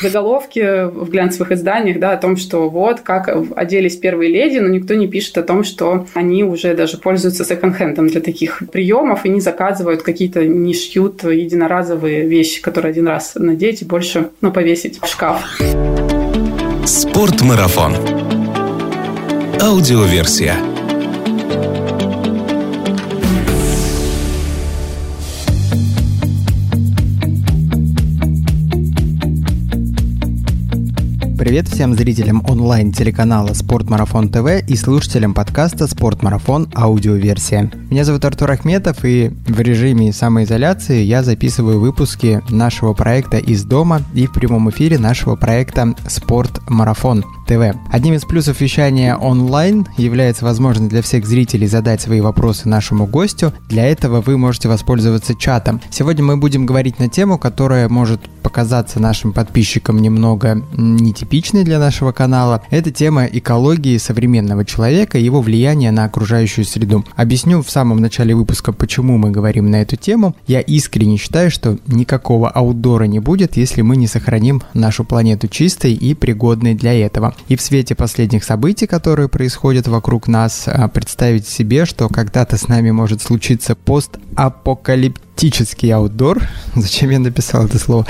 заголовки в глянцевых изданиях, да, о том, что вот как оделись первые леди, но никто не пишет о том, что они уже даже пользуются секонд-хендом для таких приемов и не заказывают какие-то, не шьют единоразовые вещи, которые один раз надеть и больше, ну, повесить в шкаф. Спортмарафон. Аудиоверсия. Привет всем зрителям онлайн-телеканала Спортмарафон ТВ и слушателям подкаста Спортмарафон аудиоверсия. Меня зовут Артур Ахметов и в режиме самоизоляции я записываю выпуски нашего проекта из дома и в прямом эфире нашего проекта Спортмарафон ТВ. Одним из плюсов вещания онлайн является возможность для всех зрителей задать свои вопросы нашему гостю. Для этого вы можете воспользоваться чатом. Сегодня мы будем говорить на тему, которая может показаться нашим подписчикам немного нетипичной для нашего канала. Это тема экологии современного человека и его влияния на окружающую среду. Объясню в самом начале выпуска, почему мы говорим на эту тему. Я искренне считаю, что никакого аутдора не будет, если мы не сохраним нашу планету чистой и пригодной для этого. И в свете последних событий, которые происходят вокруг нас, а, представить себе, что когда-то с нами может случиться постапокалиптический аутдор, зачем я написал это слово,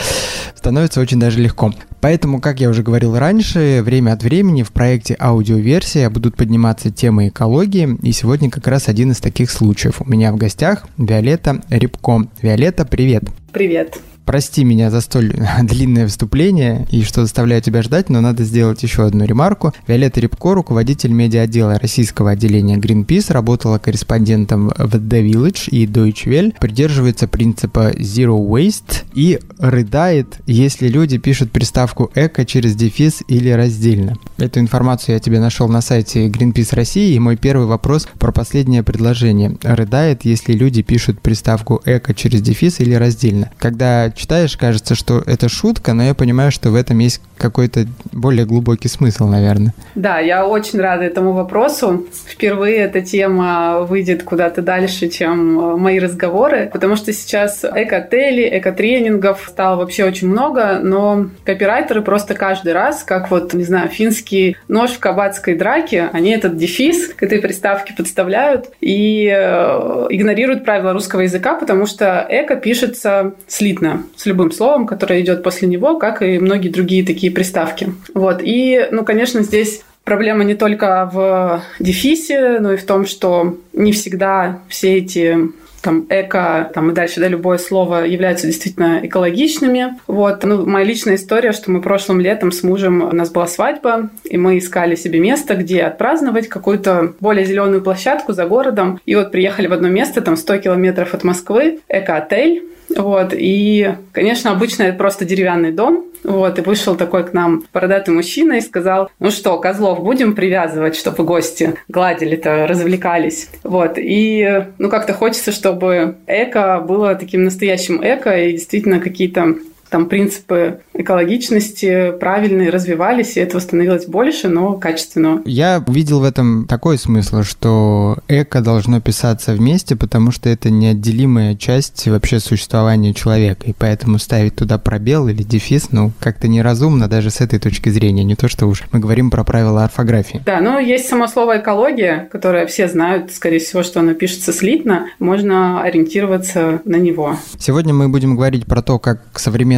становится очень даже легко. Поэтому, как я уже говорил раньше, время от времени в проекте аудиоверсия будут подниматься темы экологии, и сегодня как раз один из таких случаев. У меня в гостях Виолетта Рябко. Виолетта, привет! Привет! Прости меня за столь длинное вступление и что заставляю тебя ждать, но надо сделать еще одну ремарку. Виолетта Рябко, руководитель медиа-отдела российского отделения Greenpeace, работала корреспондентом в The Village и Deutsche Welle, придерживается принципа Zero Waste и рыдает, если люди пишут приставку «эко» через дефис или раздельно. Эту информацию я тебе нашел на сайте Greenpeace России, и мой первый вопрос про последнее предложение. Рыдает, если люди пишут приставку «эко» через дефис или раздельно. Когда читаешь, кажется, что это шутка, но я понимаю, что в этом есть какой-то более глубокий смысл, наверное. Да, я очень рада этому вопросу. Впервые эта тема выйдет куда-то дальше, чем э, мои разговоры, потому что сейчас эко-отелей, эко-тренингов стало вообще очень много, но копирайтеры просто каждый раз, как вот, не знаю, финский нож в кабацкой драке, они этот дефис к этой приставке подставляют и э, игнорируют правила русского языка, потому что эко пишется слитно, с любым словом, которое идет после него, как и многие другие такие приставки. Вот. И, ну, конечно, здесь проблема не только в дефисе, но и в том, что не всегда все эти там эко, там и дальше, да, любое слово являются действительно экологичными. Вот, ну, моя личная история, что мы прошлым летом с мужем, у нас была свадьба, и мы искали себе место, где отпраздновать какую-то более зеленую площадку за городом. И вот приехали в одно место, там 100 километров от Москвы, эко-отель, вот, и, конечно, обычно это просто деревянный дом, вот, и вышел такой к нам бородатый мужчина и сказал, ну что, козлов будем привязывать, чтобы гости гладили-то, развлекались. Вот, и, ну, как-то хочется, чтобы эко было таким настоящим эко, и действительно какие-то там принципы экологичности правильные развивались, и этого становилось больше, но качественно. Я увидел в этом такой смысл, что эко должно писаться вместе, потому что это неотделимая часть вообще существования человека, и поэтому ставить туда пробел или дефис, ну, как-то неразумно даже с этой точки зрения, не то что уж мы говорим про правила орфографии. Да, но есть само слово экология, которое все знают, скорее всего, что оно пишется слитно, можно ориентироваться на него. Сегодня мы будем говорить про то, как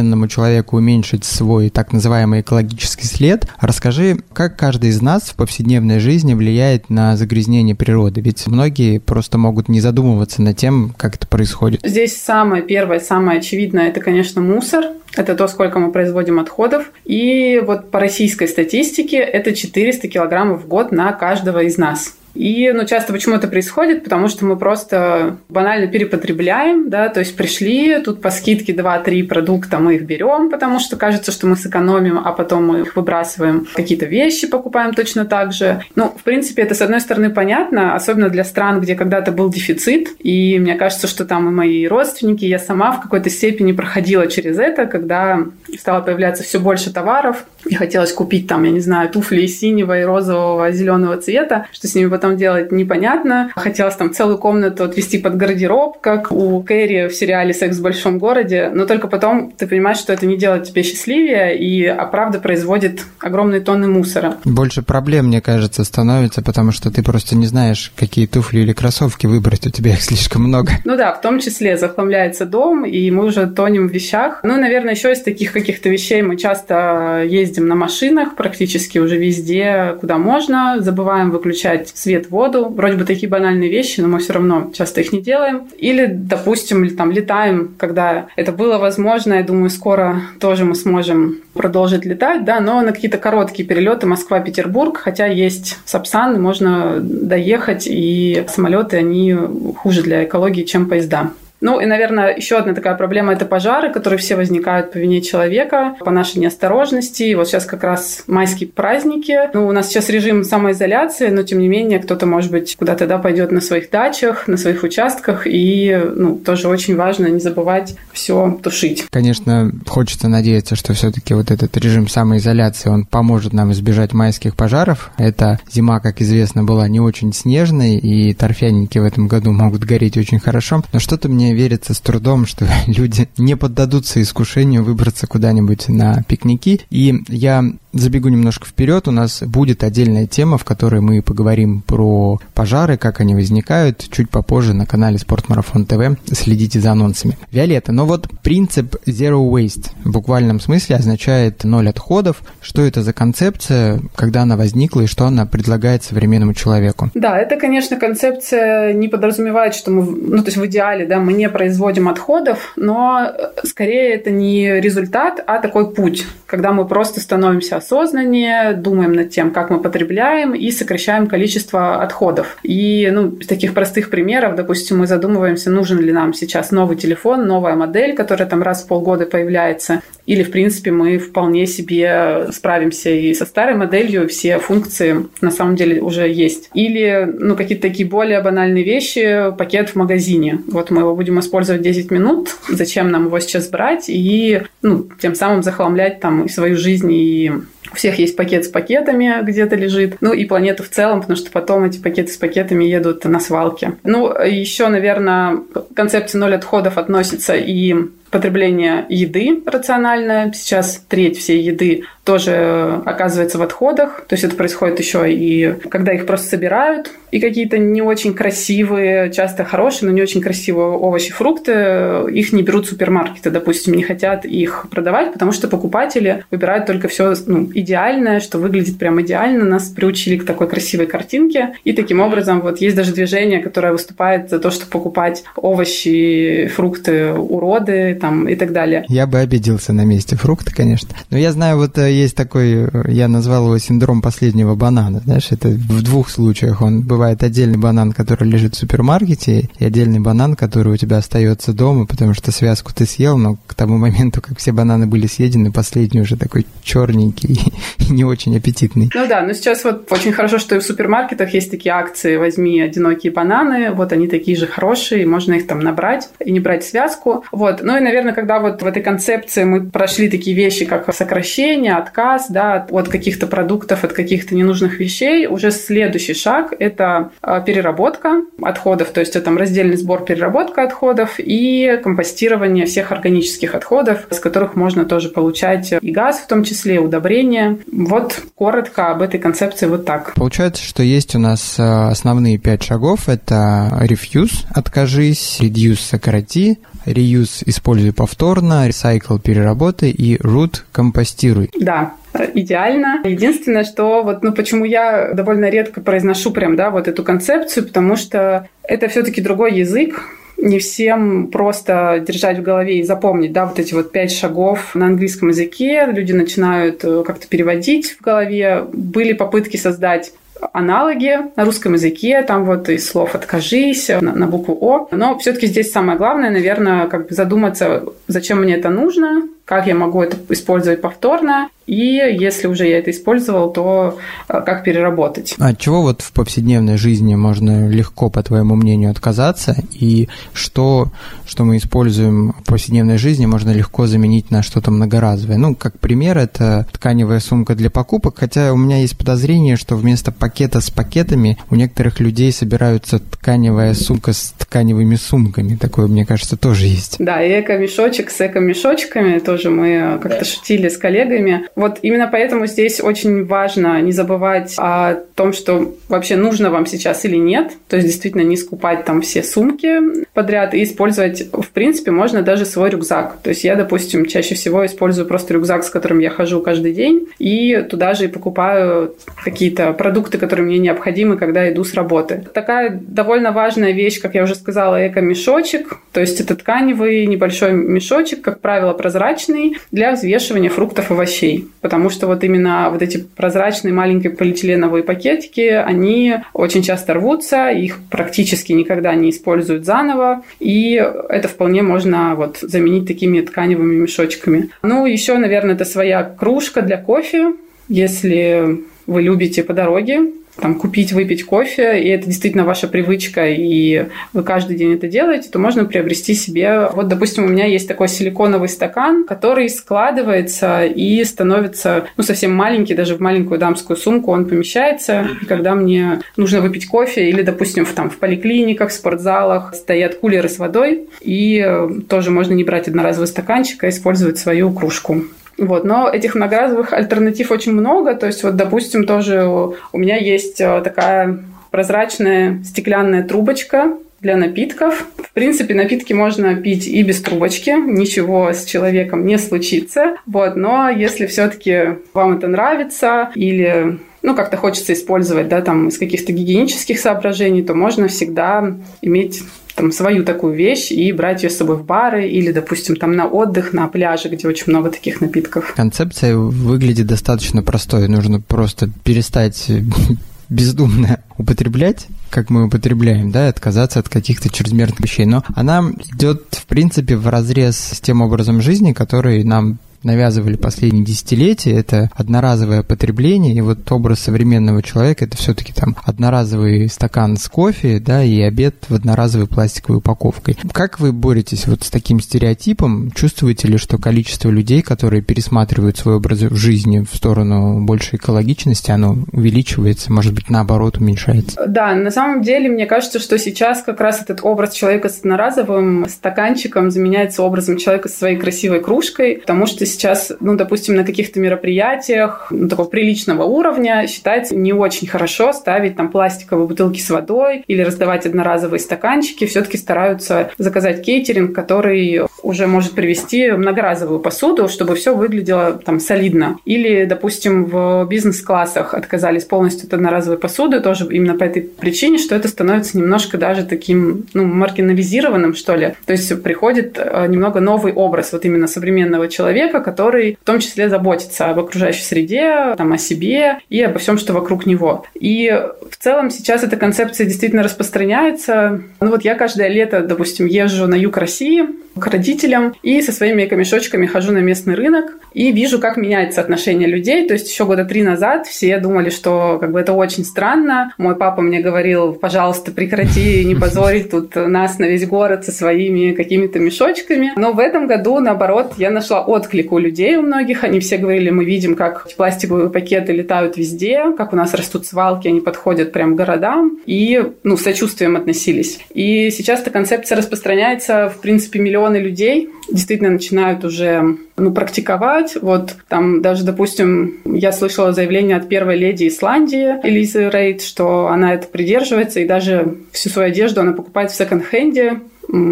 современному человеку уменьшить свой так называемый экологический след. Расскажи, как каждый из нас в повседневной жизни влияет на загрязнение природы? Ведь многие просто могут не задумываться над тем, как это происходит. Здесь самое первое, самое очевидное, это, конечно, мусор. Это то, сколько мы производим отходов. И вот по российской статистике это 400 килограммов в год на каждого из нас. И ну, часто почему это происходит? Потому что мы просто банально перепотребляем, да, то есть пришли, тут по скидке 2-3 продукта мы их берем, потому что кажется, что мы сэкономим, а потом мы их выбрасываем. Какие-то вещи покупаем точно так же. Ну, в принципе, это, с одной стороны, понятно, особенно для стран, где когда-то был дефицит, и мне кажется, что там и мои родственники, я сама в какой-то степени проходила через это, когда стало появляться все больше товаров, и хотелось купить там, я не знаю, туфли синего и розового, зеленого цвета, что с ними потом там делать, непонятно. Хотелось там целую комнату отвести под гардероб, как у Кэрри в сериале «Секс в большом городе», но только потом ты понимаешь, что это не делает тебя счастливее, и а правда производит огромные тонны мусора. Больше проблем, мне кажется, становится, потому что ты просто не знаешь, какие туфли или кроссовки выбрать, у тебя их слишком много. Ну да, в том числе захламляется дом, и мы уже тонем в вещах. Ну, наверное, еще из таких каких-то вещей мы часто ездим на машинах практически уже везде, куда можно, забываем выключать свет, воду. Вроде бы такие банальные вещи, но мы все равно часто их не делаем. Или, допустим, там летаем, когда это было возможно, я думаю, скоро тоже мы сможем продолжить летать, да, но на какие-то короткие перелеты Москва-Петербург, хотя есть Сапсан, можно доехать, и самолеты, они хуже для экологии, чем поезда. Ну и, наверное, еще одна такая проблема – это пожары, которые все возникают по вине человека, по нашей неосторожности. И вот сейчас как раз майские праздники. Ну, у нас сейчас режим самоизоляции, но тем не менее кто-то, может быть, куда-то да, пойдет на своих дачах, на своих участках. И ну, тоже очень важно не забывать все тушить. Конечно, хочется надеяться, что все-таки вот этот режим самоизоляции, он поможет нам избежать майских пожаров. Эта зима, как известно, была не очень снежной, и торфяники в этом году могут гореть очень хорошо. Но что-то мне верится с трудом, что люди не поддадутся искушению выбраться куда-нибудь на пикники. И я забегу немножко вперед, у нас будет отдельная тема, в которой мы поговорим про пожары, как они возникают, чуть попозже на канале Спортмарафон ТВ. Следите за анонсами. Виолетта, но вот принцип Zero Waste в буквальном смысле означает ноль отходов. Что это за концепция, когда она возникла и что она предлагает современному человеку? Да, это, конечно, концепция не подразумевает, что мы, ну, то есть в идеале, да, мы не производим отходов, но скорее это не результат, а такой путь, когда мы просто становимся осознаннее, думаем над тем, как мы потребляем и сокращаем количество отходов. И ну, из таких простых примеров, допустим, мы задумываемся, нужен ли нам сейчас новый телефон, новая модель, которая там раз в полгода появляется, или, в принципе, мы вполне себе справимся и со старой моделью, все функции на самом деле уже есть. Или, ну, какие-то такие более банальные вещи, пакет в магазине. Вот мы его будем использовать 10 минут, зачем нам его сейчас брать и, ну, тем самым захламлять там свою жизнь, и у всех есть пакет с пакетами, где-то лежит. Ну и планету в целом, потому что потом эти пакеты с пакетами едут на свалке. Ну, еще, наверное, к концепции ноль отходов относится и потребление еды рациональное. Сейчас треть всей еды тоже оказывается в отходах. То есть это происходит еще и когда их просто собирают, и какие-то не очень красивые, часто хорошие, но не очень красивые овощи, фрукты, их не берут супермаркеты, допустим, не хотят их продавать, потому что покупатели выбирают только все ну, идеальное, что выглядит прям идеально. Нас приучили к такой красивой картинке. И таким образом вот есть даже движение, которое выступает за то, чтобы покупать овощи, фрукты, уроды там, и так далее. Я бы обиделся на месте фрукты, конечно. Но я знаю, вот э, есть такой, э, я назвал его синдром последнего банана. Знаешь, это в двух случаях. Он бывает отдельный банан, который лежит в супермаркете, и отдельный банан, который у тебя остается дома, потому что связку ты съел, но к тому моменту, как все бананы были съедены, последний уже такой черненький и не очень аппетитный. Ну да, но сейчас вот очень хорошо, что и в супермаркетах есть такие акции «Возьми одинокие бананы», вот они такие же хорошие, можно их там набрать и не брать связку. Вот. Ну и, наверное, когда вот в этой концепции мы прошли такие вещи, как сокращение, отказ, да, от каких-то продуктов, от каких-то ненужных вещей, уже следующий шаг – это а, переработка отходов, то есть это там раздельный сбор, переработка отходов и компостирование всех органических отходов, с которых можно тоже получать и газ, в том числе, и удобрения. Вот коротко об этой концепции вот так. Получается, что есть у нас а, основные пять шагов. Это refuse – откажись, reduce – сократи, reuse – используй повторно, recycle – переработай и root – компостируй. Да, идеально. Единственное, что вот, ну, почему я довольно редко произношу прям, да, вот эту концепцию, потому что это все-таки другой язык, не всем просто держать в голове и запомнить, да, вот эти вот пять шагов на английском языке. Люди начинают э, как-то переводить в голове. Были попытки создать аналоги на русском языке, там вот из слов «откажись» на, на букву «о». Но все таки здесь самое главное, наверное, как бы задуматься, зачем мне это нужно, как я могу это использовать повторно, и если уже я это использовал, то э, как переработать. А от чего вот в повседневной жизни можно легко, по твоему мнению, отказаться? И что, что мы используем в повседневной жизни, можно легко заменить на что-то многоразовое? Ну, как пример, это тканевая сумка для покупок, хотя у меня есть подозрение, что вместо пакета с пакетами у некоторых людей собираются тканевая сумка с тканевыми сумками. Такое, мне кажется, тоже есть. Да, и эко-мешочек с эко-мешочками тоже мы как-то шутили с коллегами. Вот именно поэтому здесь очень важно не забывать о том, что вообще нужно вам сейчас или нет. То есть действительно не скупать там все сумки подряд и использовать, в принципе, можно даже свой рюкзак. То есть я, допустим, чаще всего использую просто рюкзак, с которым я хожу каждый день, и туда же и покупаю какие-то продукты, которые мне необходимы, когда иду с работы. Такая довольно важная вещь, как я уже сказала, эко-мешочек. То есть это тканевый небольшой мешочек, как правило, прозрачный, для взвешивания фруктов и овощей потому что вот именно вот эти прозрачные маленькие полиэтиленовые пакетики, они очень часто рвутся, их практически никогда не используют заново, и это вполне можно вот заменить такими тканевыми мешочками. Ну, еще, наверное, это своя кружка для кофе, если вы любите по дороге там, купить, выпить кофе, и это действительно ваша привычка, и вы каждый день это делаете, то можно приобрести себе... Вот, допустим, у меня есть такой силиконовый стакан, который складывается и становится, ну, совсем маленький, даже в маленькую дамскую сумку он помещается. И когда мне нужно выпить кофе, или, допустим, в, там, в поликлиниках, в спортзалах стоят кулеры с водой, и тоже можно не брать одноразовый стаканчик, а использовать свою кружку. Вот, но этих многоразовых альтернатив очень много. То есть, вот, допустим, тоже у меня есть э, такая прозрачная стеклянная трубочка для напитков. В принципе, напитки можно пить и без трубочки, ничего с человеком не случится. Вот, но если все-таки вам это нравится или ну, как-то хочется использовать, да, там, из каких-то гигиенических соображений, то можно всегда иметь там свою такую вещь и брать ее с собой в бары или, допустим, там на отдых, на пляже, где очень много таких напитков. Концепция выглядит достаточно простой. Нужно просто перестать бездумно употреблять, как мы употребляем, да, отказаться от каких-то чрезмерных вещей. Но она идет, в принципе, в разрез с тем образом жизни, который нам навязывали последние десятилетия, это одноразовое потребление, и вот образ современного человека это все-таки там одноразовый стакан с кофе, да, и обед в одноразовой пластиковой упаковкой. Как вы боретесь вот с таким стереотипом? Чувствуете ли, что количество людей, которые пересматривают свой образ жизни в сторону большей экологичности, оно увеличивается, может быть, наоборот, уменьшается? Да, на самом деле, мне кажется, что сейчас как раз этот образ человека с одноразовым стаканчиком заменяется образом человека с своей красивой кружкой, потому что сейчас, ну, допустим, на каких-то мероприятиях ну, такого приличного уровня считается не очень хорошо ставить там пластиковые бутылки с водой или раздавать одноразовые стаканчики. Все-таки стараются заказать кейтеринг, который уже может привести многоразовую посуду, чтобы все выглядело там солидно. Или, допустим, в бизнес-классах отказались полностью от одноразовой посуды, тоже именно по этой причине, что это становится немножко даже таким, ну, маргинализированным, что ли. То есть приходит э, немного новый образ вот именно современного человека, который в том числе заботится об окружающей среде, там, о себе и обо всем, что вокруг него. И в целом сейчас эта концепция действительно распространяется. Ну вот я каждое лето, допустим, езжу на юг России к родителям и со своими эко-мешочками хожу на местный рынок и вижу, как меняется отношение людей. То есть еще года три назад все думали, что как бы это очень странно. Мой папа мне говорил, пожалуйста, прекрати не позорить тут нас на весь город со своими какими-то мешочками. Но в этом году, наоборот, я нашла отклик у людей у многих. Они все говорили, мы видим, как пластиковые пакеты летают везде, как у нас растут свалки, они подходят прям к городам. И, ну, с сочувствием относились. И сейчас эта концепция распространяется, в принципе, миллионы людей действительно начинают уже ну, практиковать. Вот там даже, допустим, я слышала заявление от первой леди Исландии Элизы Рейд, что она это придерживается и даже всю свою одежду она покупает в секонд-хенде,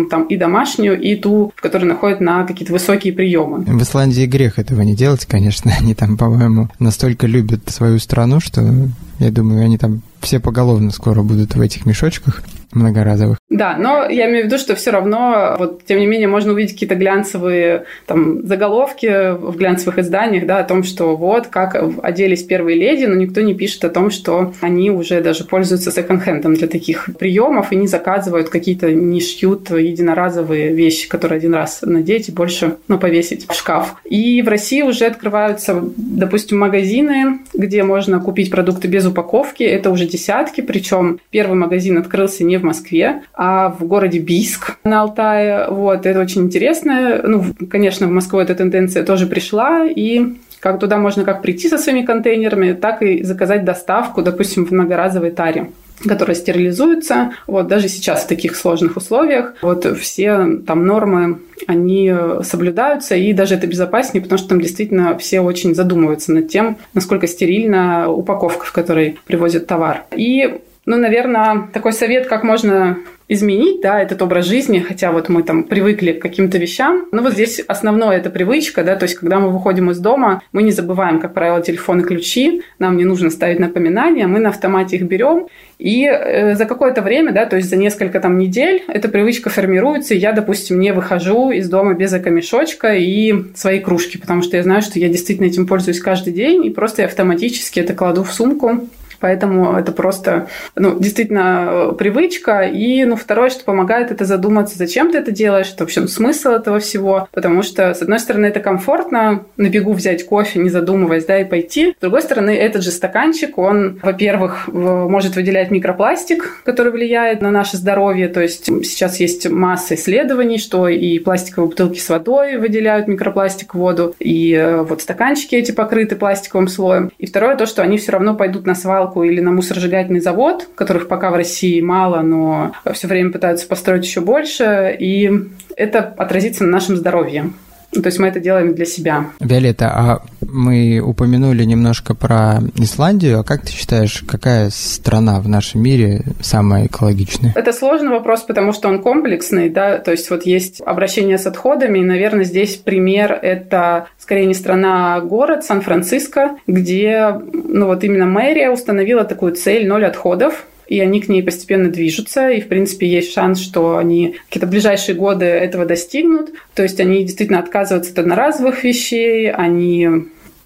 там и домашнюю, и ту, которая находит на какие-то высокие приемы. В Исландии грех этого не делать, конечно. Они там, по-моему, настолько любят свою страну, что я думаю, они там все поголовно скоро будут в этих мешочках многоразовых. Да, но я имею в виду, что все равно, вот, тем не менее, можно увидеть какие-то глянцевые там, заголовки в глянцевых изданиях, да, о том, что вот, как оделись первые леди, но никто не пишет о том, что они уже даже пользуются секонд-хендом для таких приемов и не заказывают какие-то, не шьют единоразовые вещи, которые один раз надеть и больше ну, повесить в шкаф. И в России уже открываются, допустим, магазины, где можно купить продукты без упаковки. Это уже десятки, причем первый магазин открылся не в Москве, а в городе Бийск на Алтае. Вот, это очень интересно. Ну, конечно, в Москву эта тенденция тоже пришла, и как туда можно как прийти со своими контейнерами, так и заказать доставку, допустим, в многоразовой таре которая стерилизуется. Вот даже сейчас в таких сложных условиях вот все там нормы, они соблюдаются, и даже это безопаснее, потому что там действительно все очень задумываются над тем, насколько стерильна упаковка, в которой привозят товар. И ну, наверное, такой совет, как можно изменить, да, этот образ жизни, хотя вот мы там привыкли к каким-то вещам. Но вот здесь основное это привычка, да, то есть когда мы выходим из дома, мы не забываем, как правило, телефон и ключи, нам не нужно ставить напоминания, мы на автомате их берем, и э, за какое-то время, да, то есть за несколько там недель эта привычка формируется, и я, допустим, не выхожу из дома без экомешочка и своей кружки, потому что я знаю, что я действительно этим пользуюсь каждый день, и просто я автоматически это кладу в сумку, Поэтому это просто, ну, действительно привычка. И, ну, второе, что помогает, это задуматься, зачем ты это делаешь, это, в общем, смысл этого всего. Потому что, с одной стороны, это комфортно, на бегу взять кофе, не задумываясь, да, и пойти. С другой стороны, этот же стаканчик, он, во-первых, может выделять микропластик, который влияет на наше здоровье. То есть сейчас есть масса исследований, что и пластиковые бутылки с водой выделяют микропластик в воду, и э, вот стаканчики эти покрыты пластиковым слоем. И второе, то, что они все равно пойдут на свалку свалку или на мусоросжигательный завод, которых пока в России мало, но все время пытаются построить еще больше, и это отразится на нашем здоровье. То есть мы это делаем для себя. Виолетта, а мы упомянули немножко про Исландию. А как ты считаешь, какая страна в нашем мире самая экологичная? Это сложный вопрос, потому что он комплексный, да, то есть вот есть обращение с отходами, и, наверное, здесь пример – это скорее не страна, а город Сан-Франциско, где, ну вот именно мэрия установила такую цель ноль отходов и они к ней постепенно движутся, и, в принципе, есть шанс, что они какие-то ближайшие годы этого достигнут. То есть они действительно отказываются от одноразовых вещей, они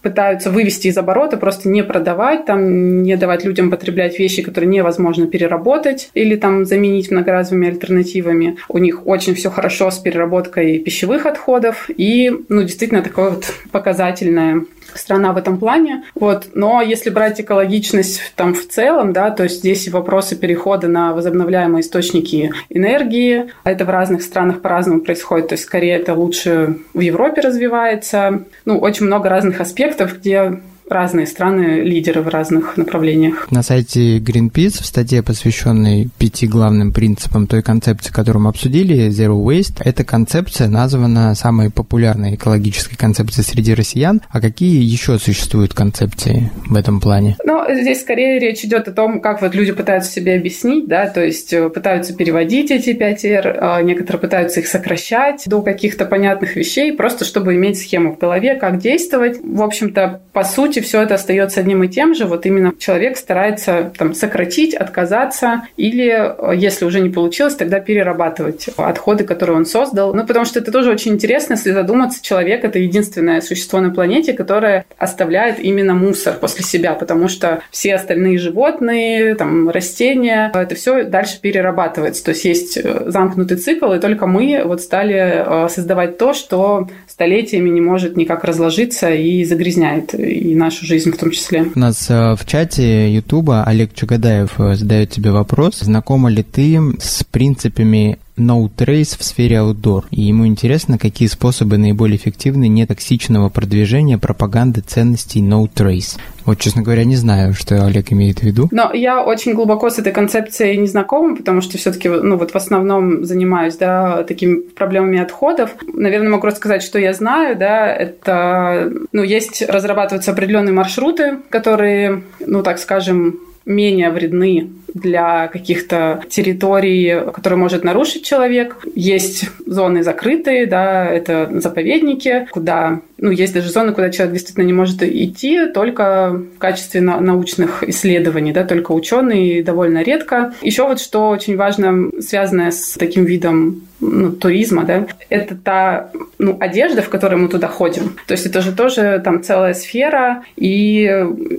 пытаются вывести из оборота, просто не продавать, там, не давать людям потреблять вещи, которые невозможно переработать или там заменить многоразовыми альтернативами. У них очень все хорошо с переработкой пищевых отходов и, ну, действительно, такое вот показательное страна в этом плане. Вот. Но если брать экологичность там в целом, да, то есть здесь вопросы перехода на возобновляемые источники энергии. Это в разных странах по-разному происходит. То есть скорее это лучше в Европе развивается. Ну, очень много разных аспектов, где разные страны лидеры в разных направлениях. На сайте Greenpeace в статье, посвященной пяти главным принципам той концепции, которую мы обсудили, Zero Waste, эта концепция названа самой популярной экологической концепцией среди россиян. А какие еще существуют концепции в этом плане? Ну, здесь скорее речь идет о том, как вот люди пытаются себе объяснить, да, то есть э, пытаются переводить эти 5 R, а некоторые пытаются их сокращать до каких-то понятных вещей, просто чтобы иметь схему в голове, как действовать. В общем-то, по сути, все это остается одним и тем же. Вот именно человек старается там, сократить, отказаться или, если уже не получилось, тогда перерабатывать отходы, которые он создал. Ну, потому что это тоже очень интересно, если задуматься, человек — это единственное существо на планете, которое оставляет именно мусор после себя, потому что все остальные животные, там, растения, это все дальше перерабатывается. То есть есть э, замкнутый цикл, и только мы вот стали э, создавать то, что столетиями не может никак разложиться и загрязняет и нашу жизнь в том числе. У нас э, в чате Ютуба Олег Чугадаев э, задает тебе вопрос. Знакома ли ты с принципами No Trace в сфере outdoor, и ему интересно, какие способы наиболее эффективны нетоксичного продвижения пропаганды ценностей No Trace. Вот, честно говоря, не знаю, что Олег имеет в виду. Но я очень глубоко с этой концепцией не знакома, потому что все таки ну, вот в основном занимаюсь, да, такими проблемами отходов. Наверное, могу рассказать, что я знаю, да, это, ну, есть, разрабатываются определенные маршруты, которые, ну, так скажем, менее вредны для каких-то территорий, которые может нарушить человек. Есть зоны закрытые, да, это заповедники, куда, ну, есть даже зоны, куда человек действительно не может идти, только в качестве научных исследований, да, только ученые довольно редко. Еще вот что очень важно, связанное с таким видом ну, туризма, да, это та ну, одежда, в которой мы туда ходим. То есть это же тоже там целая сфера, и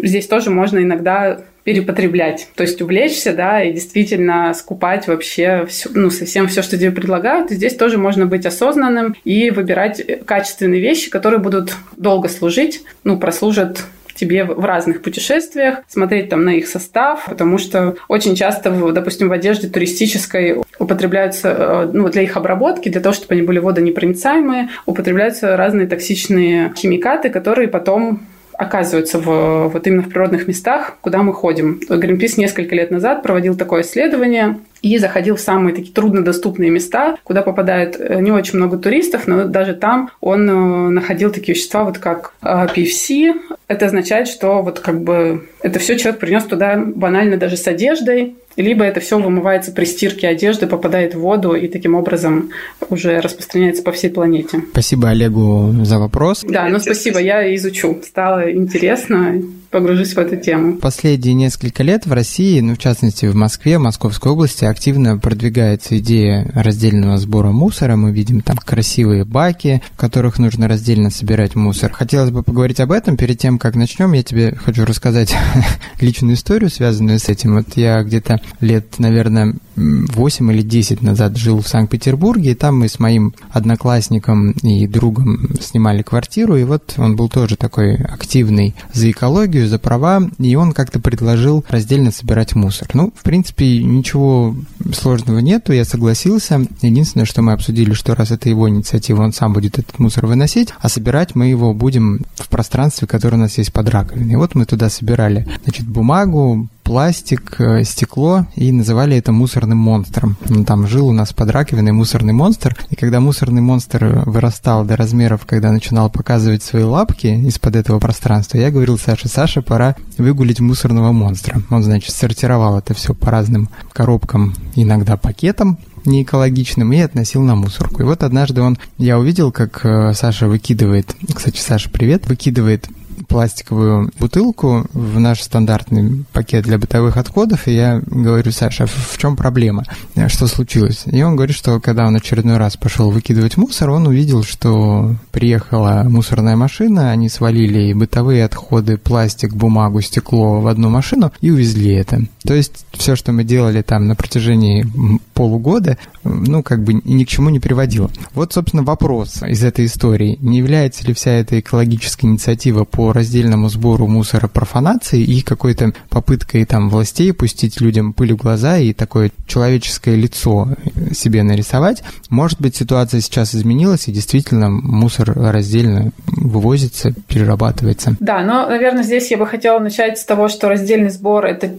здесь тоже можно иногда перепотреблять. То есть увлечься, да, и действительно скупать вообще все, ну, совсем все, что тебе предлагают. И здесь тоже можно быть осознанным и выбирать качественные вещи, которые будут долго служить, ну, прослужат тебе в разных путешествиях, смотреть там на их состав, потому что очень часто, допустим, в одежде туристической употребляются, э, ну, для их обработки, для того, чтобы они были водонепроницаемые, употребляются разные токсичные химикаты, которые потом оказываются в, вот именно в природных местах, куда мы ходим. Greenpeace несколько лет назад проводил такое исследование и заходил в самые такие труднодоступные места, куда попадает э, не очень много туристов, но даже там он э, находил такие вещества, вот как PFC. Это означает, что вот как бы это все человек принес туда банально даже с одеждой, либо это все вымывается при стирке одежды, попадает в воду и таким образом уже распространяется по всей планете. Спасибо Олегу за вопрос. Да, ну спасибо, я изучу. Стало интересно погружусь в эту тему. Последние несколько лет в России, ну, в частности, в Москве, в Московской области, активно продвигается идея раздельного сбора мусора. Мы видим там красивые баки, в которых нужно раздельно собирать мусор. Хотелось бы поговорить об этом. Перед тем, как начнем, я тебе хочу рассказать личную историю, связанную с этим. Вот я где-то лет, наверное, 8 или 10 назад жил в Санкт-Петербурге, и там мы с моим одноклассником и другом снимали квартиру, и вот он был тоже такой активный за экологию, за права, и он как-то предложил раздельно собирать мусор. Ну, в принципе, ничего сложного нету, я согласился. Единственное, что мы обсудили, что раз это его инициатива, он сам будет этот мусор выносить, а собирать мы его будем в пространстве, которое у нас есть под раковиной. И вот мы туда собирали, значит, бумагу, пластик, э, стекло и называли это мусорным монстром. Ну, там жил у нас под раковиной мусорный монстр, и когда мусорный монстр вырастал до размеров, когда начинал показывать свои лапки из-под этого пространства, я говорил Саше, Саша, пора выгулить мусорного монстра. Он, значит, сортировал это все по разным коробкам, иногда пакетам, не экологичным и относил на мусорку. И вот однажды он, я увидел, как э, Саша выкидывает, кстати, Саша, привет, выкидывает пластиковую бутылку в наш стандартный пакет для бытовых отходов, и я говорю, Саша, а в чем проблема? Что случилось? И он говорит, что когда он очередной раз пошел выкидывать мусор, он увидел, что приехала мусорная машина, они свалили бытовые отходы, пластик, бумагу, стекло в одну машину и увезли это. То есть все, что мы делали там на протяжении полугода, ну, как бы ни к чему не приводило. Вот, собственно, вопрос из этой истории. Не является ли вся эта экологическая инициатива по раздельному сбору мусора профанацией и какой-то попыткой там властей пустить людям пыль в глаза и такое человеческое лицо себе нарисовать? Может быть, ситуация сейчас изменилась, и действительно мусор раздельно вывозится, перерабатывается? Да, но, наверное, здесь я бы хотела начать с того, что раздельный сбор – это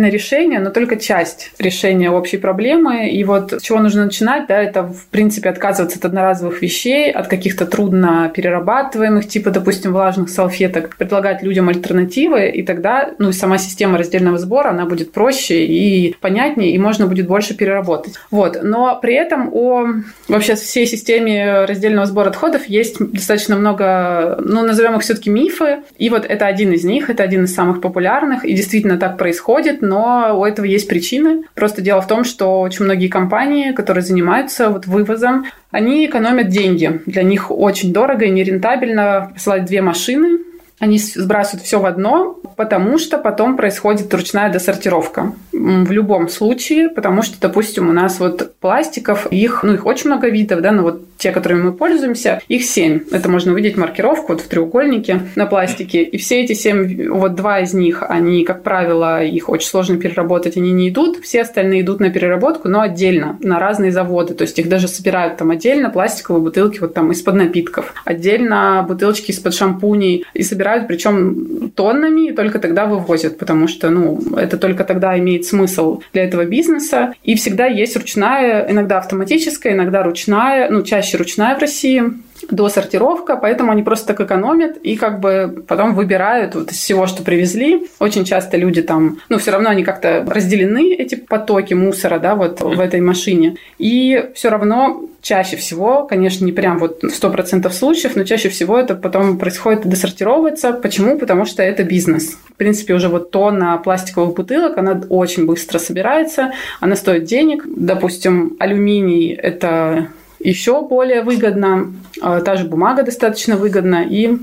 решение, но только часть решения общей проблемы. И вот с чего нужно начинать, да, это, в принципе, отказываться от одноразовых вещей, от каких-то трудно перерабатываемых, типа, допустим, влажных салфеток, предлагать людям альтернативы, и тогда, ну, сама система раздельного сбора, она будет проще и понятнее, и можно будет больше переработать. Вот. Но при этом о вообще всей системе раздельного сбора отходов есть достаточно много, ну, назовем их все-таки мифы, и вот это один из них, это один из самых популярных, и действительно так происходит, но у этого есть причины. Просто дело в том, что очень многие компании, которые занимаются вот вывозом, они экономят деньги. Для них очень дорого и нерентабельно посылать две машины они сбрасывают все в одно, потому что потом происходит ручная досортировка. В любом случае, потому что, допустим, у нас вот пластиков, их, ну, их очень много видов, да, но вот те, которыми мы пользуемся, их семь. Это можно увидеть маркировку вот в треугольнике на пластике. И все эти семь, вот два из них, они, как правило, их очень сложно переработать, они не идут. Все остальные идут на переработку, но отдельно, на разные заводы. То есть их даже собирают там отдельно, пластиковые бутылки вот там из-под напитков. Отдельно бутылочки из-под шампуней. И собирают собирают, причем тоннами, и только тогда вывозят, потому что, ну, это только тогда имеет смысл для этого бизнеса. И всегда есть ручная, иногда автоматическая, иногда ручная, ну, чаще ручная в России, до сортировка, поэтому они просто так экономят и как бы потом выбирают вот из всего, что привезли. Очень часто люди там, ну, все равно они как-то разделены, эти потоки мусора, да, вот в этой машине. И все равно чаще всего, конечно, не прям вот в 100% случаев, но чаще всего это потом происходит досортировывается. Почему? Потому что это бизнес. В принципе, уже вот тонна пластиковых бутылок, она очень быстро собирается, она стоит денег. Допустим, алюминий – это еще более выгодно, а, та же бумага достаточно выгодна, и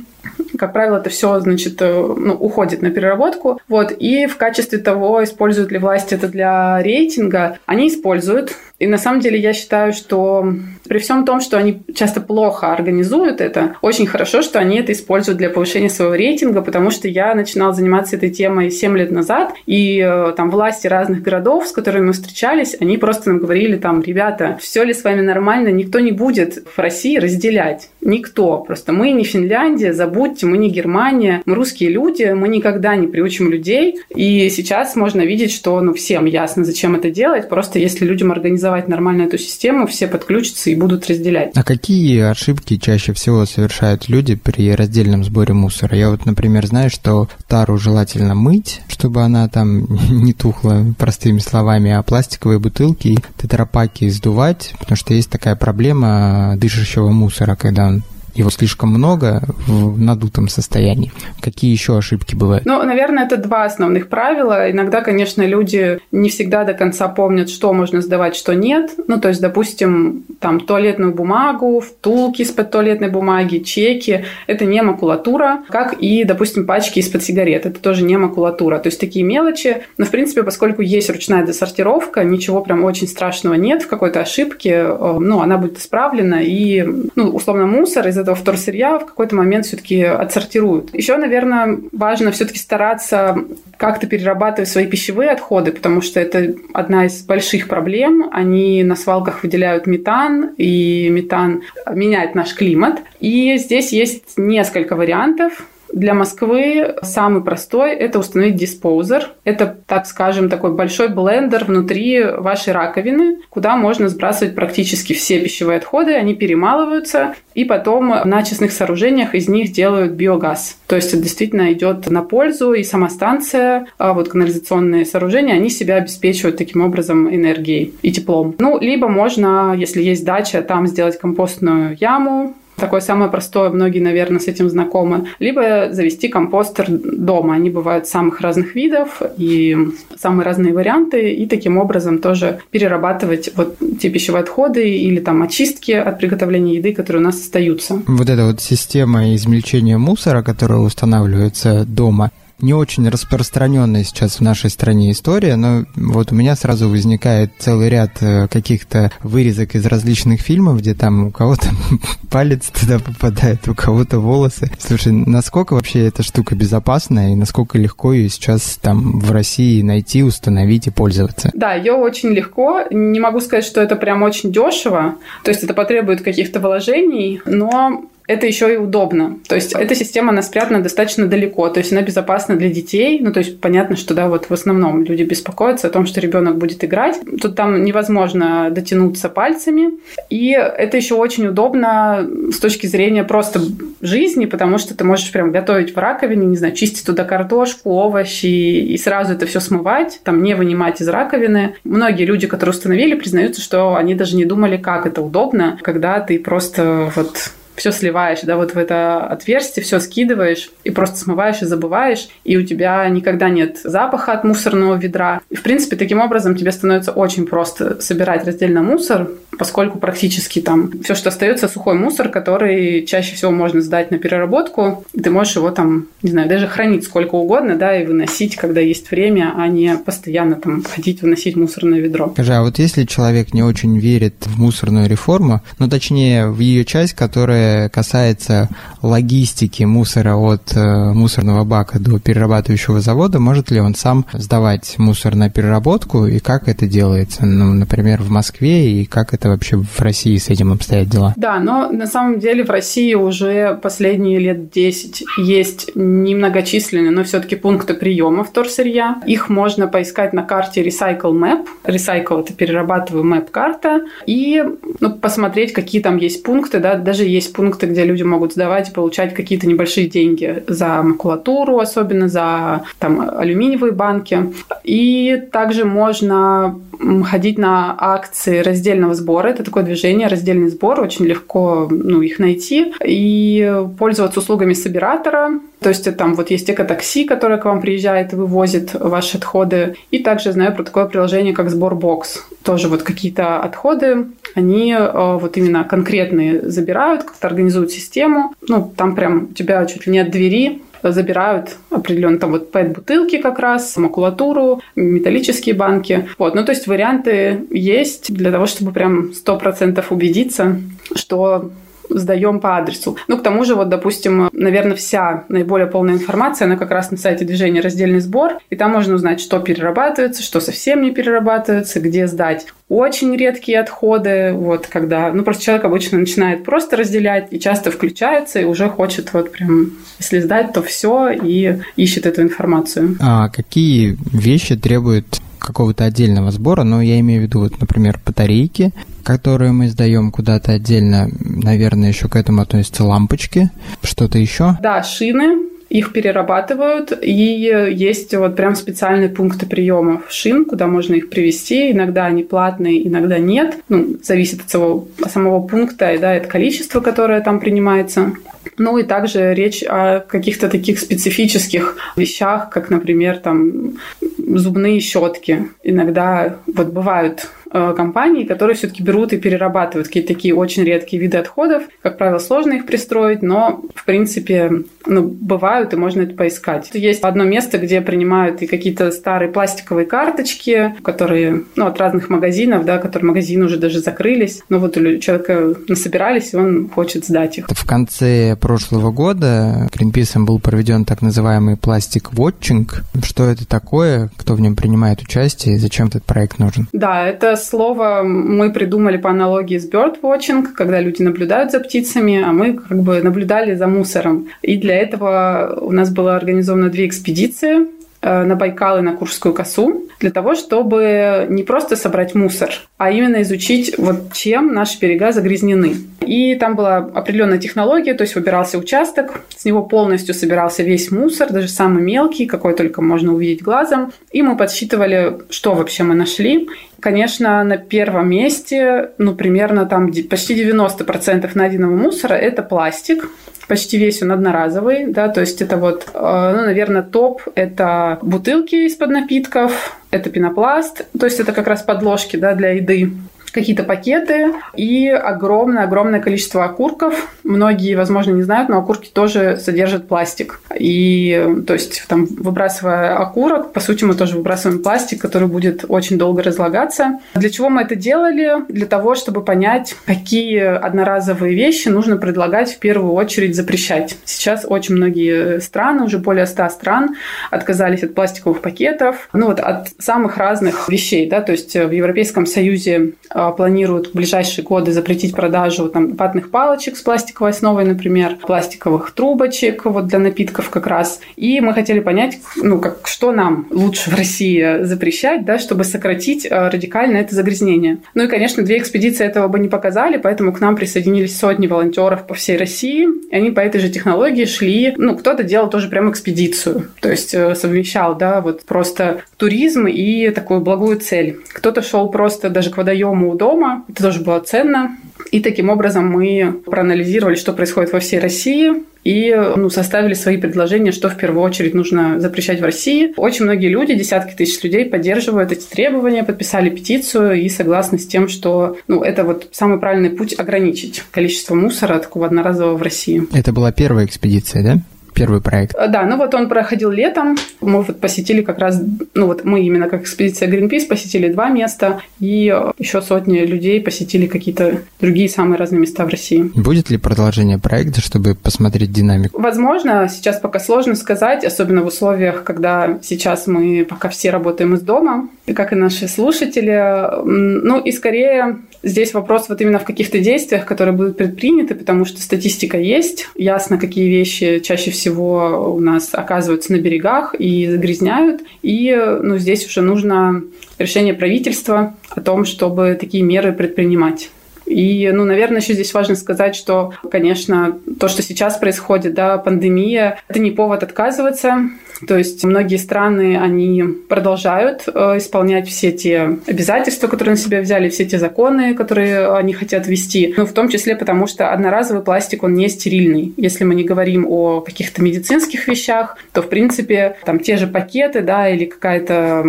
Как правило, это все, значит, э, ну, уходит на переработку. Вот. И в качестве того, используют ли власти это для рейтинга, они используют. И на самом деле я считаю, что при всем том, что они часто плохо организуют это, очень хорошо, что они это используют для повышения своего рейтинга, потому что я начинала заниматься этой темой 7 лет назад, и э, там власти разных городов, с которыми мы встречались, они просто нам говорили там, ребята, все ли с вами нормально, никто не будет в России разделять. Никто. Просто мы не Финляндия, забудьте, мы не Германия, мы русские люди, мы никогда не приучим людей. И сейчас можно видеть, что ну, всем ясно, зачем это делать. Просто если людям организовать нормально эту систему, все подключатся и будут разделять. А какие ошибки чаще всего совершают люди при раздельном сборе мусора? Я вот, например, знаю, что тару желательно мыть, чтобы она там не тухла, простыми словами, а пластиковые бутылки тетрапаки сдувать, потому что есть такая проблема дышащего мусора, когда он его слишком много в надутом состоянии. Какие еще ошибки бывают? Ну, наверное, это два основных правила. Иногда, конечно, люди не всегда до конца помнят, что можно сдавать, что нет. Ну, то есть, допустим, там туалетную бумагу, втулки из-под туалетной бумаги, чеки. Это не макулатура, как и, допустим, пачки из-под сигарет. Это тоже не макулатура. То есть, такие мелочи. Но, в принципе, поскольку есть ручная десортировка, ничего прям очень страшного нет в какой-то ошибке. Э, ну, она будет исправлена. И, ну, условно, мусор из этого вторсырья в какой-то момент все-таки отсортируют. Еще, наверное, важно все-таки стараться как-то перерабатывать свои пищевые отходы, потому что это одна из больших проблем. Они на свалках выделяют метан, и метан меняет наш климат. И здесь есть несколько вариантов. Для Москвы самый простой – это установить диспоузер. Это, так скажем, такой большой блендер внутри вашей раковины, куда можно сбрасывать практически все пищевые отходы, они перемалываются, и потом на честных сооружениях из них делают биогаз. То есть это действительно идет на пользу, и сама станция, а вот канализационные сооружения, они себя обеспечивают таким образом энергией и теплом. Ну, либо можно, если есть дача, там сделать компостную яму, Такое самое простое, многие, наверное, с этим знакомы. Либо завести компостер дома. Они бывают самых разных видов и самые разные варианты. И таким образом тоже перерабатывать вот те пищевые отходы или там очистки от приготовления еды, которые у нас остаются. Вот эта вот система измельчения мусора, которая устанавливается дома, не очень распространенная сейчас в нашей стране история, но вот у меня сразу возникает целый ряд э, каких-то вырезок из различных фильмов, где там у кого-то палец туда попадает, у кого-то волосы. Слушай, насколько вообще эта штука безопасная и насколько легко ее сейчас там в России найти, установить и пользоваться? Да, ее очень легко. Не могу сказать, что это прям очень дешево. То есть это потребует каких-то вложений, но это еще и удобно. То есть эта система, она спрятана достаточно далеко, то есть она безопасна для детей. Ну, то есть понятно, что, да, вот в основном люди беспокоятся о том, что ребенок будет играть. Тут там невозможно дотянуться пальцами. И это еще очень удобно с точки зрения просто жизни, потому что ты можешь прям готовить в раковине, не знаю, чистить туда картошку, овощи и сразу это все смывать, там не вынимать из раковины. Многие люди, которые установили, признаются, что они даже не думали, как это удобно, когда ты просто вот все сливаешь, да, вот в это отверстие, все скидываешь и просто смываешь и забываешь, и у тебя никогда нет запаха от мусорного ведра. И, в принципе, таким образом тебе становится очень просто собирать раздельно мусор, поскольку практически там все, что остается, сухой мусор, который чаще всего можно сдать на переработку, и ты можешь его там, не знаю, даже хранить сколько угодно, да, и выносить, когда есть время, а не постоянно там ходить выносить мусорное ведро. Скажи, а вот если человек не очень верит в мусорную реформу, ну, точнее, в ее часть, которая касается логистики мусора от э, мусорного бака до перерабатывающего завода, может ли он сам сдавать мусор на переработку и как это делается, ну, например, в Москве и как это вообще в России с этим обстоят дела? Да, но на самом деле в России уже последние лет 10 есть немногочисленные, но все-таки пункты приема вторсырья. Их можно поискать на карте Recycle Map. Recycle – это перерабатываю Map карта. И ну, посмотреть, какие там есть пункты. Да? Даже есть пункты, где люди могут сдавать и получать какие-то небольшие деньги за макулатуру, особенно за там, алюминиевые банки. И также можно ходить на акции раздельного сбора. Это такое движение, раздельный сбор. Очень легко ну, их найти. И пользоваться услугами собиратора То есть там вот есть экотакси, которое к вам приезжает и вывозит ваши отходы. И также знаю про такое приложение, как Сборбокс. Тоже вот какие-то отходы, они э, вот именно конкретные забирают, как-то организуют систему. Ну, там прям у тебя чуть ли не от двери забирают определенно там вот пэт-бутылки как раз, макулатуру, металлические банки. Вот, ну то есть варианты есть для того, чтобы прям сто процентов убедиться, что сдаем по адресу. Ну, к тому же, вот, допустим, наверное, вся наиболее полная информация, она как раз на сайте движения «Раздельный сбор», и там можно узнать, что перерабатывается, что совсем не перерабатывается, где сдать очень редкие отходы, вот, когда, ну, просто человек обычно начинает просто разделять и часто включается и уже хочет вот прям, если сдать, то все и ищет эту информацию. А какие вещи требуют какого-то отдельного сбора, но я имею в виду, вот, например, батарейки, которые мы сдаем куда-то отдельно, наверное, еще к этому относятся лампочки, что-то еще. Да, шины, их перерабатывают, и есть вот прям специальные пункты приема шин, куда можно их привезти. Иногда они платные, иногда нет. Ну, зависит от самого, самого пункта да, от количества, которое там принимается. Ну и также речь о каких-то таких специфических вещах, как, например, там зубные щетки. Иногда вот бывают Э, компаний, которые все-таки берут и перерабатывают какие-то такие очень редкие виды отходов. Как правило, сложно их пристроить, но, в принципе, ну, бывают, и можно это поискать. Есть одно место, где принимают и какие-то старые пластиковые карточки, которые, ну, от разных магазинов, да, которые магазины уже даже закрылись, но вот у человека насобирались, и он хочет сдать их. В конце прошлого года Greenpeace был проведен так называемый пластик-вотчинг. Что это такое, кто в нем принимает участие и зачем этот проект нужен? Да, это слово мы придумали по аналогии с birdwatching, когда люди наблюдают за птицами, а мы как бы наблюдали за мусором. И для этого у нас было организовано две экспедиции на Байкал и на Куршскую косу для того, чтобы не просто собрать мусор, а именно изучить, вот чем наши берега загрязнены. И там была определенная технология, то есть выбирался участок, с него полностью собирался весь мусор, даже самый мелкий, какой только можно увидеть глазом. И мы подсчитывали, что вообще мы нашли. Конечно, на первом месте, ну, примерно там почти 90% найденного мусора – это пластик. Почти весь он одноразовый, да, то есть это вот, э, ну, наверное, топ – это бутылки из-под напитков, это пенопласт, то есть это как раз подложки, да, для еды какие-то пакеты и огромное-огромное количество окурков. Многие, возможно, не знают, но окурки тоже содержат пластик. И, то есть, там, выбрасывая окурок, по сути, мы тоже выбрасываем пластик, который будет очень долго разлагаться. Для чего мы это делали? Для того, чтобы понять, какие одноразовые вещи нужно предлагать в первую очередь запрещать. Сейчас очень многие страны, уже более 100 стран, отказались от пластиковых пакетов, ну вот от самых разных вещей, да, то есть в Европейском Союзе а, планируют в ближайшие годы запретить продажу там, ватных палочек с пластиковой основой, например, пластиковых трубочек вот для напитков как раз. И мы хотели понять, ну, как, что нам лучше в России запрещать, да, чтобы сократить а, радикально это загрязнение. Ну и, конечно, две экспедиции этого бы не показали, поэтому к нам присоединились сотни волонтеров по всей России. И они по этой же технологии шли, ну, кто-то делал тоже прям экспедицию, то есть э, совмещал, да, вот просто туризм и такую благую цель. Кто-то шел просто даже к водоему у дома. Это тоже было ценно. И таким образом мы проанализировали, что происходит во всей России, и ну, составили свои предложения, что в первую очередь нужно запрещать в России. Очень многие люди, десятки тысяч людей поддерживают эти требования, подписали петицию и согласны с тем, что ну, это вот самый правильный путь ограничить количество мусора такого одноразового в России. Это была первая экспедиция, да? Первый проект? Э, да, ну вот он проходил летом. Мы вот посетили как раз, ну вот мы именно как экспедиция Greenpeace посетили два места, и еще сотни людей посетили какие-то другие самые разные места в России. Будет ли продолжение проекта, чтобы посмотреть динамику? Возможно, сейчас пока сложно сказать, особенно в условиях, когда сейчас мы пока все работаем из дома, как и наши слушатели. Ну и скорее Здесь вопрос вот именно в каких-то действиях, которые будут предприняты, потому что статистика есть, ясно, какие вещи чаще всего у нас оказываются на берегах и загрязняют. И ну, здесь уже нужно решение правительства о том, чтобы такие меры предпринимать. И, ну, наверное, еще здесь важно сказать, что, конечно, то, что сейчас происходит, да, пандемия, это не повод отказываться. То есть многие страны, они продолжают э, исполнять все те обязательства, которые на себя взяли, все те законы, которые они хотят ввести. Ну, в том числе потому, что одноразовый пластик, он не стерильный. Если мы не говорим о каких-то медицинских вещах, то, в принципе, там те же пакеты, да, или какая-то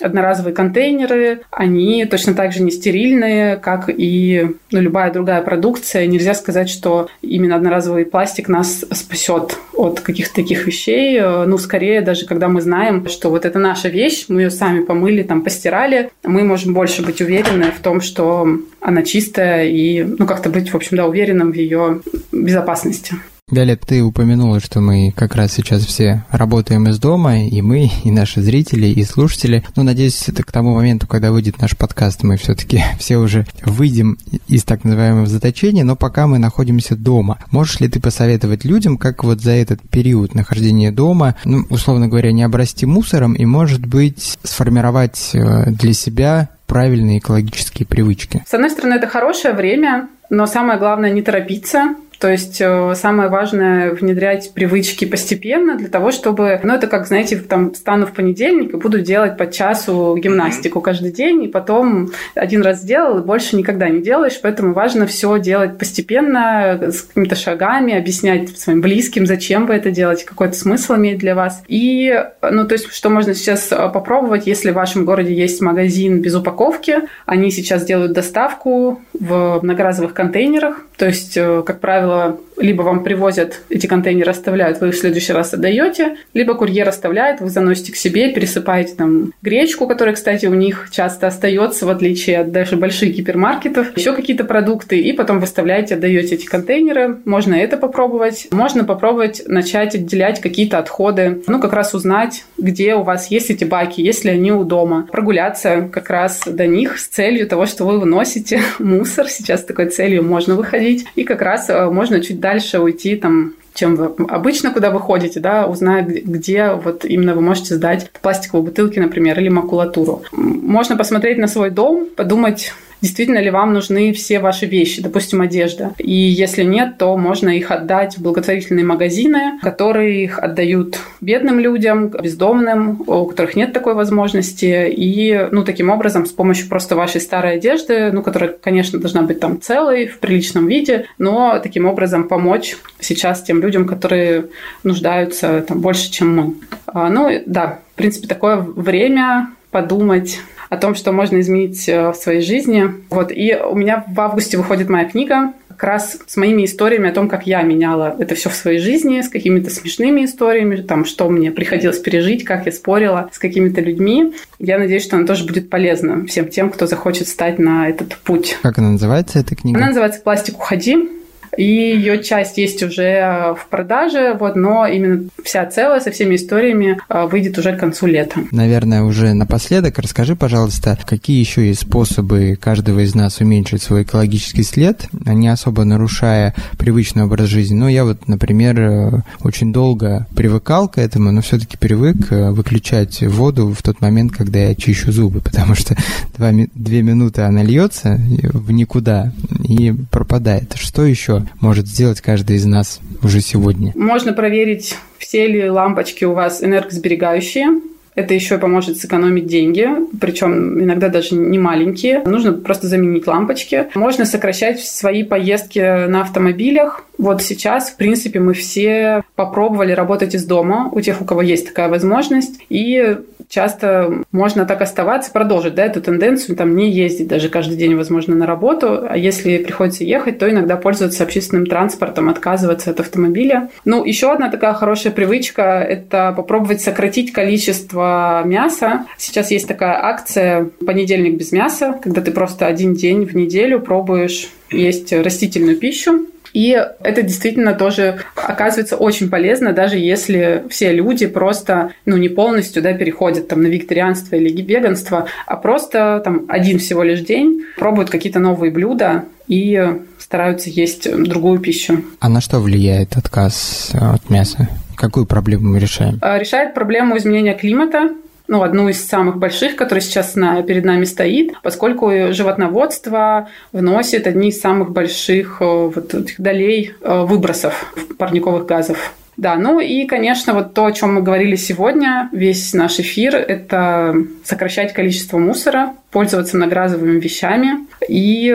одноразовые контейнеры, они точно так же не стерильные, как и ну, любая другая продукция. Нельзя сказать, что именно одноразовый пластик нас спасет от каких-то таких вещей. Ну, скорее, даже когда мы знаем, что вот это наша вещь, мы ее сами помыли, там, постирали, мы можем больше быть уверены в том, что она чистая и, ну, как-то быть, в общем, да, уверенным в ее безопасности. Виолет, ты упомянула, что мы как раз сейчас все работаем из дома, и мы, и наши зрители, и слушатели. Ну, надеюсь, это к тому моменту, когда выйдет наш подкаст, мы все-таки все уже выйдем из так называемого заточения, но пока мы находимся дома. Можешь ли ты посоветовать людям, как вот за этот период нахождения дома, ну, условно говоря, не обрасти мусором и, может быть, сформировать э, для себя правильные экологические привычки? С одной стороны, это хорошее время, но самое главное не торопиться, то есть э, самое важное внедрять привычки постепенно для того, чтобы, ну это как, знаете, там стану в понедельник и буду делать по часу гимнастику каждый день, и потом один раз сделал и больше никогда не делаешь, поэтому важно все делать постепенно, с какими-то шагами, объяснять своим близким, зачем вы это делаете, какой это смысл имеет для вас. И, ну то есть, что можно сейчас э, попробовать, если в вашем городе есть магазин без упаковки, они сейчас делают доставку в многоразовых контейнерах, то есть, э, как правило, этого либо вам привозят эти контейнеры, оставляют, вы их в следующий раз отдаете, либо курьер оставляет, вы заносите к себе, пересыпаете там гречку, которая, кстати, у них часто остается, в отличие от даже больших гипермаркетов, еще какие-то продукты, и потом выставляете, отдаете эти контейнеры. Можно это попробовать. Можно попробовать начать отделять какие-то отходы, ну, как раз узнать, где у вас есть эти баки, есть ли они у дома. Прогуляться как раз до них с целью того, что вы выносите мусор. Сейчас такой целью можно выходить. И как раз э, можно чуть дальше уйти там чем вы обычно куда вы ходите, да, узнать, где вот именно вы можете сдать пластиковые бутылки, например, или макулатуру. Можно посмотреть на свой дом, подумать, действительно ли вам нужны все ваши вещи, допустим, одежда. И если нет, то можно их отдать в благотворительные магазины, которые их отдают бедным людям, бездомным, у которых нет такой возможности. И, ну, таким образом, с помощью просто вашей старой одежды, ну, которая, конечно, должна быть там целой, в приличном виде, но таким образом помочь сейчас тем людям, которые нуждаются там больше, чем мы. А, ну, да, в принципе, такое время подумать о том, что можно изменить э, в своей жизни. Вот. И у меня в августе выходит моя книга как раз с моими историями о том, как я меняла это все в своей жизни, с какими-то смешными историями, там, что мне приходилось пережить, как я спорила с какими-то людьми. Я надеюсь, что она тоже будет полезна всем тем, кто захочет стать на этот путь. Как она называется, эта книга? Она называется «Пластик, уходи». И ее часть есть уже э, в продаже, вот, но именно вся целая со всеми историями э, выйдет уже к концу лета. Наверное, уже напоследок расскажи, пожалуйста, какие еще есть способы каждого из нас уменьшить свой экологический след, не особо нарушая привычный образ жизни. Ну, я вот, например, э, очень долго привыкал к этому, но все-таки привык выключать воду в тот момент, когда я чищу зубы, потому что два, две минуты она льется в никуда и пропадает. Что еще может сделать каждый из нас уже сегодня? Можно проверить, все ли лампочки у вас энергосберегающие. Это еще поможет сэкономить деньги, причем иногда даже не маленькие. Нужно просто заменить лампочки. Можно сокращать свои поездки на автомобилях. Вот сейчас, в принципе, мы все попробовали работать из дома, у тех, у кого есть такая возможность. И часто можно так оставаться, продолжить да, эту тенденцию, там не ездить даже каждый день, возможно, на работу. А если приходится ехать, то иногда пользоваться общественным транспортом, отказываться от автомобиля. Ну, еще одна такая хорошая привычка – это попробовать сократить количество мяса. Сейчас есть такая акция «Понедельник без мяса», когда ты просто один день в неделю пробуешь есть растительную пищу. И это действительно тоже оказывается очень полезно, даже если все люди просто ну, не полностью да, переходят там, на вегетарианство или веганство, а просто там, один всего лишь день пробуют какие-то новые блюда и стараются есть другую пищу. А на что влияет отказ от мяса? Какую проблему мы решаем? А, решает проблему изменения климата, ну, одну из самых больших, которая сейчас перед нами стоит, поскольку животноводство вносит одни из самых больших э, вот этих долей э, выбросов парниковых газов. Да, ну и, конечно, вот то, о чем мы говорили сегодня, весь наш эфир, это сокращать количество мусора, пользоваться многоразовыми вещами и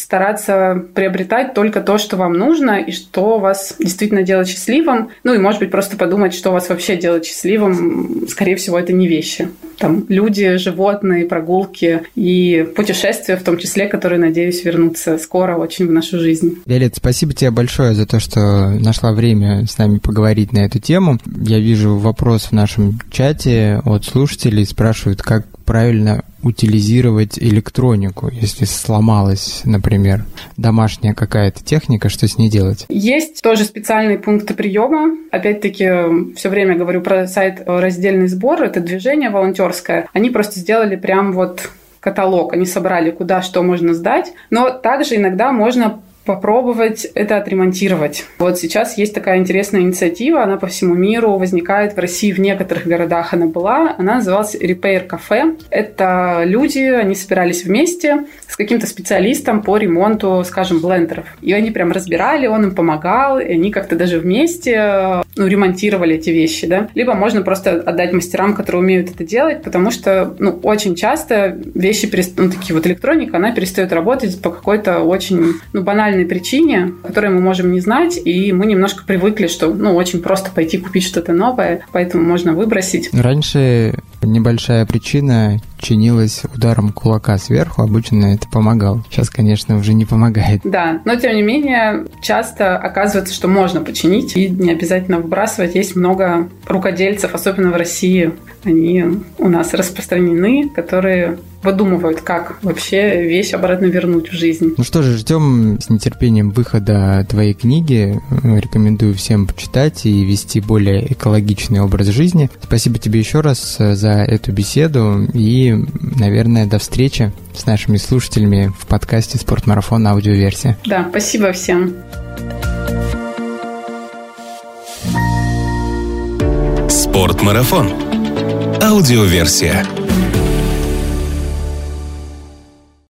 стараться приобретать только то, что вам нужно и что вас действительно делает счастливым. Ну и, может быть, просто подумать, что вас вообще делает счастливым. Скорее всего, это не вещи. Там люди, животные, прогулки и путешествия, в том числе, которые, надеюсь, вернутся скоро очень в нашу жизнь. Виолет, спасибо тебе большое за то, что нашла время с нами поговорить на эту тему. Я вижу вопрос в нашем чате от слушателей, спрашивают, как правильно утилизировать электронику, если сломалась, например, домашняя какая-то техника, что с ней делать? Есть тоже специальные пункты приема. Опять-таки, все время говорю про сайт «Раздельный сбор». Это движение волонтерское. Они просто сделали прям вот каталог. Они собрали, куда что можно сдать. Но также иногда можно попробовать это отремонтировать. Вот сейчас есть такая интересная инициатива, она по всему миру возникает в России, в некоторых городах она была, она называлась Repair Cafe. Это люди, они собирались вместе с каким-то специалистом по ремонту, скажем, блендеров. И они прям разбирали, он им помогал, и они как-то даже вместе ну, ремонтировали эти вещи, да. Либо можно просто отдать мастерам, которые умеют это делать, потому что, ну, очень часто вещи, ну, такие вот электроника, она перестает работать по какой-то очень, ну, банальной банальной причине, которую мы можем не знать, и мы немножко привыкли, что ну, очень просто пойти купить что-то новое, поэтому можно выбросить. Раньше небольшая причина чинилась ударом кулака сверху, обычно это помогало. Сейчас, конечно, уже не помогает. Да, но тем не менее, часто оказывается, что можно починить и не обязательно выбрасывать. Есть много рукодельцев, особенно в России, они у нас распространены, которые выдумывают, как вообще вещь обратно вернуть в жизнь. Ну что же, ждем с нетерпением выхода твоей книги. Рекомендую всем почитать и вести более экологичный образ жизни. Спасибо тебе еще раз за эту беседу и, наверное, до встречи с нашими слушателями в подкасте «Спортмарафон. Аудиоверсия». Да, спасибо всем. Спортмарафон. Аудиоверсия.